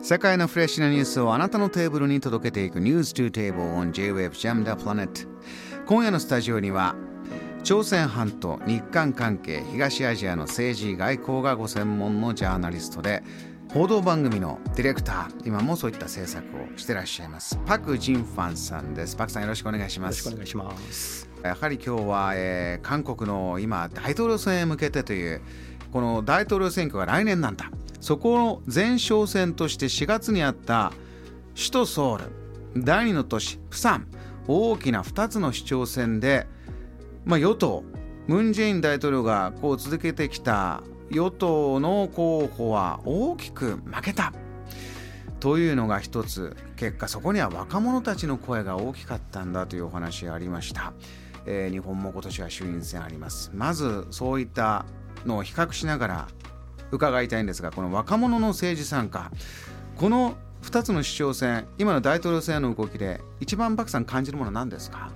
世界のフレッシュなニュースをあなたのテーブルに届けていく News to Table on J-Wave Jam the Planet 今夜のスタジオには朝鮮半島日韓関係東アジアの政治外交がご専門のジャーナリストで報道番組のディレクター今もそういった制作をしてらっしゃいますパク・ジンファンさんです。パクさんよろしくお願いします。よろしくお願いします。やはり今日は、えー、韓国の今大統領選へ向けてというこの大統領選挙が来年なんだ。そこの前哨戦として4月にあった首都ソウル第二の都市プサン大きな2つの市長選で、まあ、与党ムン・ジェイン大統領がこう続けてきた与党の候補は大きく負けた。というのが一つ。結果そこには若者たちの声が大きかったんだというお話がありました、えー、日本も今年は衆院選あります。まずそういったのを比較しながら伺いたいんですがこの若者の政治参加この2つの市長選今の大統領選への動きで一番漠さん感じるものは何ですか？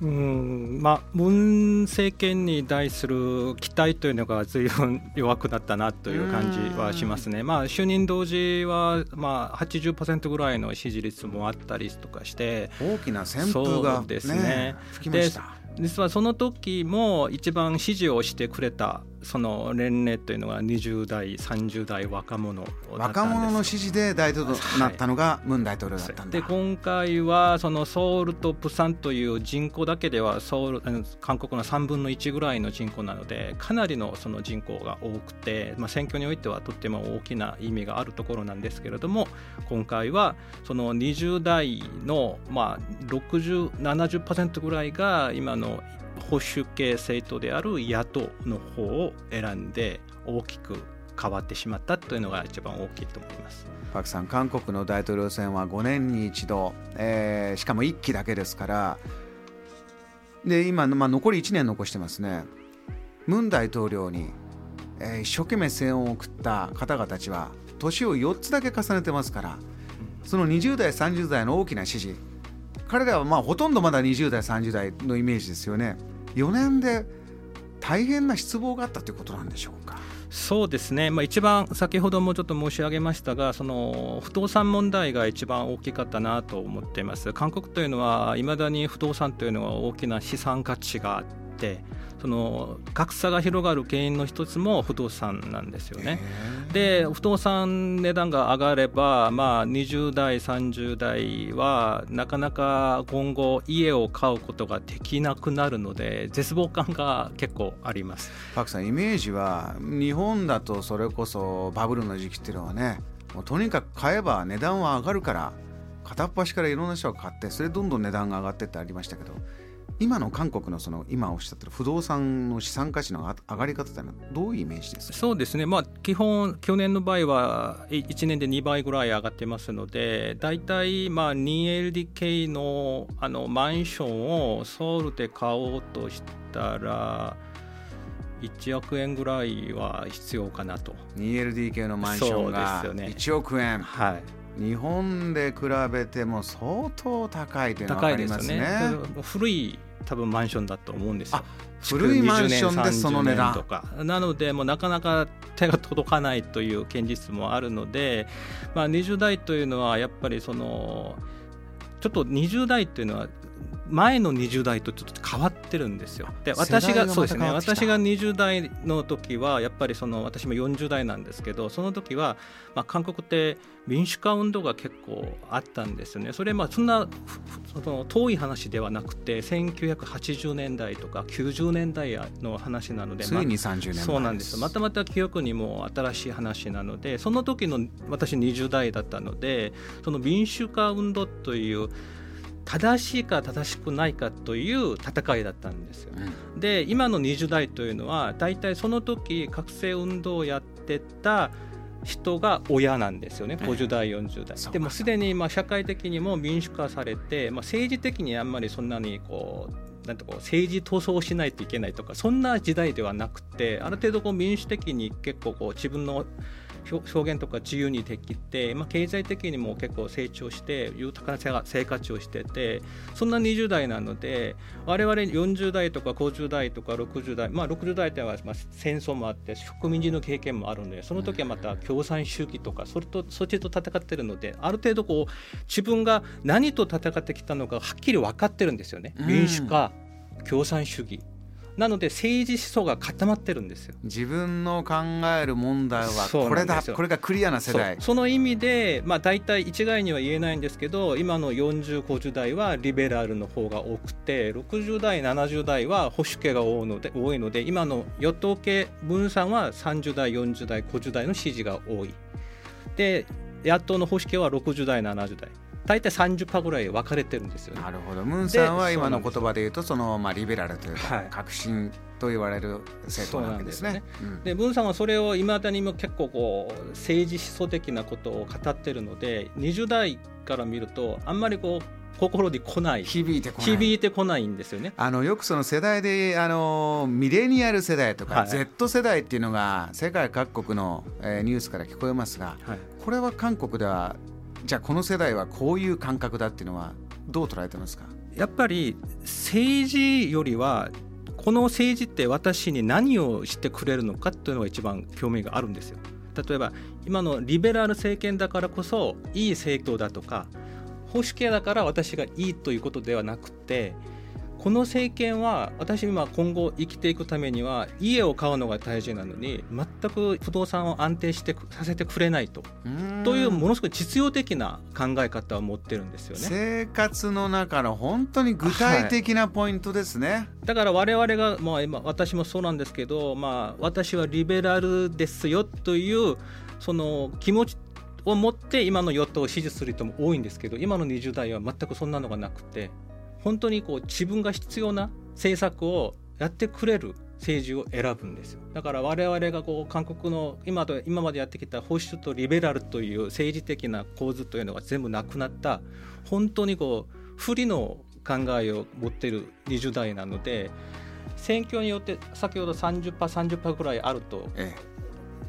うんまあ、ムン政権に対する期待というのが随分弱くなったなという感じはしますね。まあ、就任同時は、まあ、80%ぐらいの支持率もあったりとかして大きな旋風が、ね、ですね。吹きました。実はその時も一番支持をしてくれたその年齢というのは20代30代若者若者の支持で大統領となったのがムン大統領だったんだ、で今回はそのソウルとプサンという人口だけではソウル韓国の3分の1ぐらいの人口なのでかなりのその人口が多くて、まあ、選挙においてはとっても大きな意味があるところなんですけれども今回はその20代のまあ6070%ぐらいが今の保守系政党である野党の方を選んで大きく変わってしまったというのが一番大きいと思います。パクさん韓国の大統領選は5年に一度、えー、しかも1期だけですから。で今、まあ、残り1年残してますね。ムン大統領に、えー、一生懸命声援を送った方々たちは年を4つだけ重ねてますから。その20代30代の大きな支持。彼らはまあほとんどまだ20代30代のイメージですよね。4年で大変な失望があったということなんでしょうか？そうですね、まあ、一番先ほどもちょっと申し上げましたがその不動産問題が一番大きかったなと思っています韓国というのはいまだに不動産というのは大きな資産価値があってその格差が広がる原因の一つも不動産なんですよね。で不動産値段が上がれば、まあ、20代30代はなかなか今後家を買うことができなくなるので絶望感が結構あります。パクさんイメージは日本だとそれこそバブルの時期っていうのはねもうとにかく買えば値段は上がるから片っ端からいろんな人が買ってそれでどんどん値段が上がってってありましたけど今の韓国のその今おっしゃってる不動産の資産価値の上がり方というのはどういうイメージですか？そうですね、まあ、基本、去年の場合は1年で2倍ぐらい上がってますので、大体まあ 2LDK のあのマンションをソウルで買おうとしたら、1億円ぐらいは必要かなと。2LDK のマンションが1億円。はい日本で比べても相当高いというのが分かりますね。ね古い多分マンションだと思うんですよ。古いマンションでその値段とかなのでもうなかなか手が届かないという現実もあるので、まあ、20代というのはやっぱりそのちょっと20代というのは前の20代とちょっと変わってるんですよ。で私がそうですね私が20代の時はやっぱりその私も40代なんですけどその時は、まあ、韓国って民主化運動が結構あったんですよね。それまあそんなその遠い話ではなくて1980年代とか90年代の話なのでついに30年そうなんですまたまた記憶にも新しい話なのでその時の私20代だったのでその民主化運動という正しいか正しくないかという戦いだったんですよ。うん、で今の20代というのは大体その時覚醒運動をやってた人が親なんですよね50代40代。でもすでにまあ社会的にも民主化されて、まあ、政治的にあんまりそんなにこうなんとこう政治闘争をしないといけないとかそんな時代ではなくてある程度こう民主的に結構こう自分の表現とか自由にできて、まあ、経済的にも結構成長して豊かな生活をしててそんな20代なので我々40代とか50代とか60代、まあ、60代ではまあ戦争もあって植民地の経験もあるのでその時はまた共産主義とかそれとそっちと戦ってるのである程度こう自分が何と戦ってきたのかはっきり分かってるんですよね。民主化共産主義なので政治思想が固まってるんですよ。自分の考える問題はこれだこれがクリアな世代。その意味で、まあ、大体一概には言えないんですけど今の4050代はリベラルの方が多くて60代70代は保守系が多いので多いので今の与党系分散は30代40代50代の支持が多い。で野党の保守系は60代70代大体30%ぐらい分かれてるんですよ、ね、なるほど。ムンさんは今の言葉で言うとそのまあリベラルというか、はい、革新と言われる政党なわけですね。で、ムンさんはそれをいまだにも結構こう政治思想的なことを語ってるので20代から見るとあんまりこう心に来ない。響いてこない。響いてこないんですよね。あのよくその世代であのミレニアル世代とか、はい、Z 世代っていうのが世界各国の、えー、ニュースから聞こえますが、はい、これは韓国ではじゃあこの世代はこういう感覚だっていうのはどう捉えてますか？やっぱり政治よりはこの政治って私に何をしてくれるのかっていうのが一番興味があるんですよ。例えば今のリベラル政権だからこそいい政党だとか保守系だから私がいいということではなくてこの政権は私今今後生きていくためには家を買うのが大事なのに全く不動産を安定してさせてくれないと。というものすごい実用的な考え方を持ってるんですよね。生活の中の本当に具体的なポイントですね、はい、だから我々が、まあ、今私もそうなんですけど、まあ、私はリベラルですよというその気持ちを持って今の与党を支持する人も多いんですけど今の20代は全くそんなのがなくて本当にこう自分が必要な政策をやってくれる政治を選ぶんですよ。だから我々がこう韓国の今と今までやってきた保守とリベラルという政治的な構図というのが全部なくなった本当にこう不利の考えを持っている20代なので選挙によって先ほど 30%30% 30ぐらいあると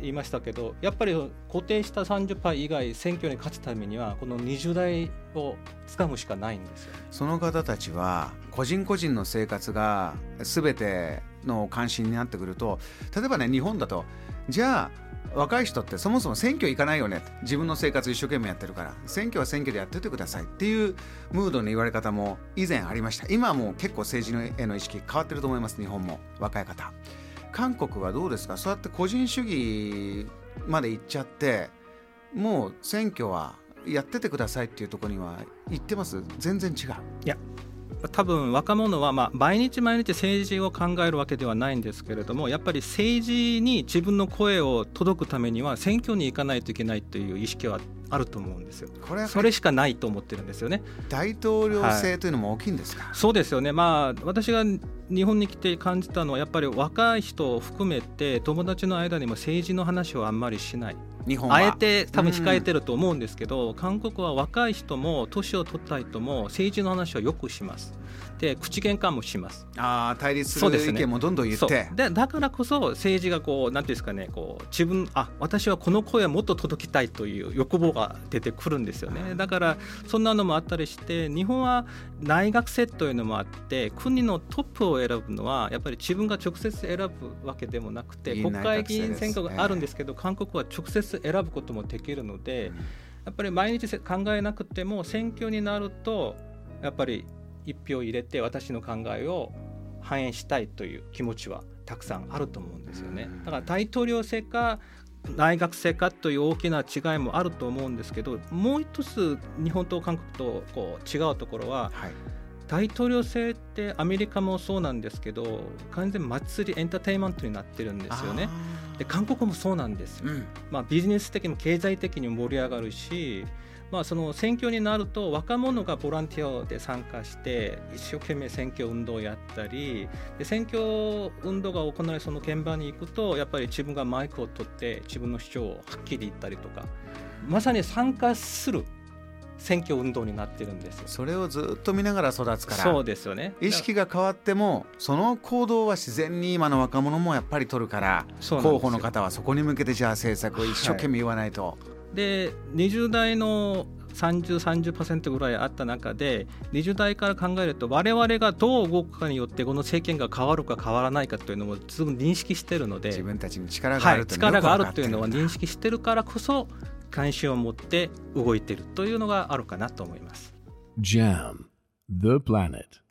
言いましたけどやっぱり固定した30%以外選挙に勝つためにはこの20代をつかむしかないんですよその方たちは個人個人の生活が全ての関心になってくると例えばね日本だとじゃあ若い人ってそもそも選挙行かないよね自分の生活一生懸命やってるから選挙は選挙でやっててくださいっていうムードの言われ方も以前ありました。今はもう結構政治への意識変わってると思います日本も。若い方。韓国はどうですか？そうやって個人主義まで行っちゃってもう選挙はやっててくださいっていうところには行ってます？全然違ういや多分若者はまあ毎日毎日政治を考えるわけではないんですけれどもやっぱり政治に自分の声を届くためには選挙に行かないといけないという意識はあると思うんですよ。これそれしかないと思ってるんですよね。大統領制というのも大きいんですか、はい、そうですよね。まあ私が日本に来て感じたのはやっぱり若い人を含めて友達の間にも政治の話をあんまりしない。日本あえて多分控えてると思うんですけど、うん、韓国は若い人も年を取った人も政治の話をよくします。で口喧嘩もします。あ対立する意見もどんどん言って。で、だからこそ政治がこうなんていうんですかねこう自分あ私はこの声はもっと届きたいという欲望が出てくるんですよね。だからそんなのもあったりして日本は大学生というのもあって国のトップを選ぶのはやっぱり自分が直接選ぶわけでもなくて国会議員選挙があるんですけど、韓国は直接選ぶこともできるので、やっぱり毎日考えなくても選挙になるとやっぱり一票入れて私の考えを反映したいという気持ちはたくさんあると思うんですよね。だから大統領制か大学生かという大きな違いもあると思うんですけどもう一つ日本と韓国とこう違うところは、はい、大統領制ってアメリカもそうなんですけど完全祭りエンターテインメントになってるんですよね。で韓国もそうなんですよ、うん、まあ、ビジネス的にも経済的にも盛り上がるしまあ、その選挙になると若者がボランティアで参加して一生懸命選挙運動をやったりで選挙運動が行われその現場に行くとやっぱり自分がマイクを取って自分の主張をはっきり言ったりとかまさに参加する選挙運動になってるんですよ。それをずっと見ながら育つからそうですよね。意識が変わってもその行動は自然に今の若者もやっぱり取るから候補の方はそこに向けてじゃあ政策を一生懸命言わないと、で20代の3030%ぐらいあった中で20代から考えると我々がどう動くかによってこの政権が変わるか変わらないかというのもすぐ認識してるので自分たちに力があはい、るというのは認識してるからこそ関心を持って動いているというのがあるかなと思います。Jam, the planet.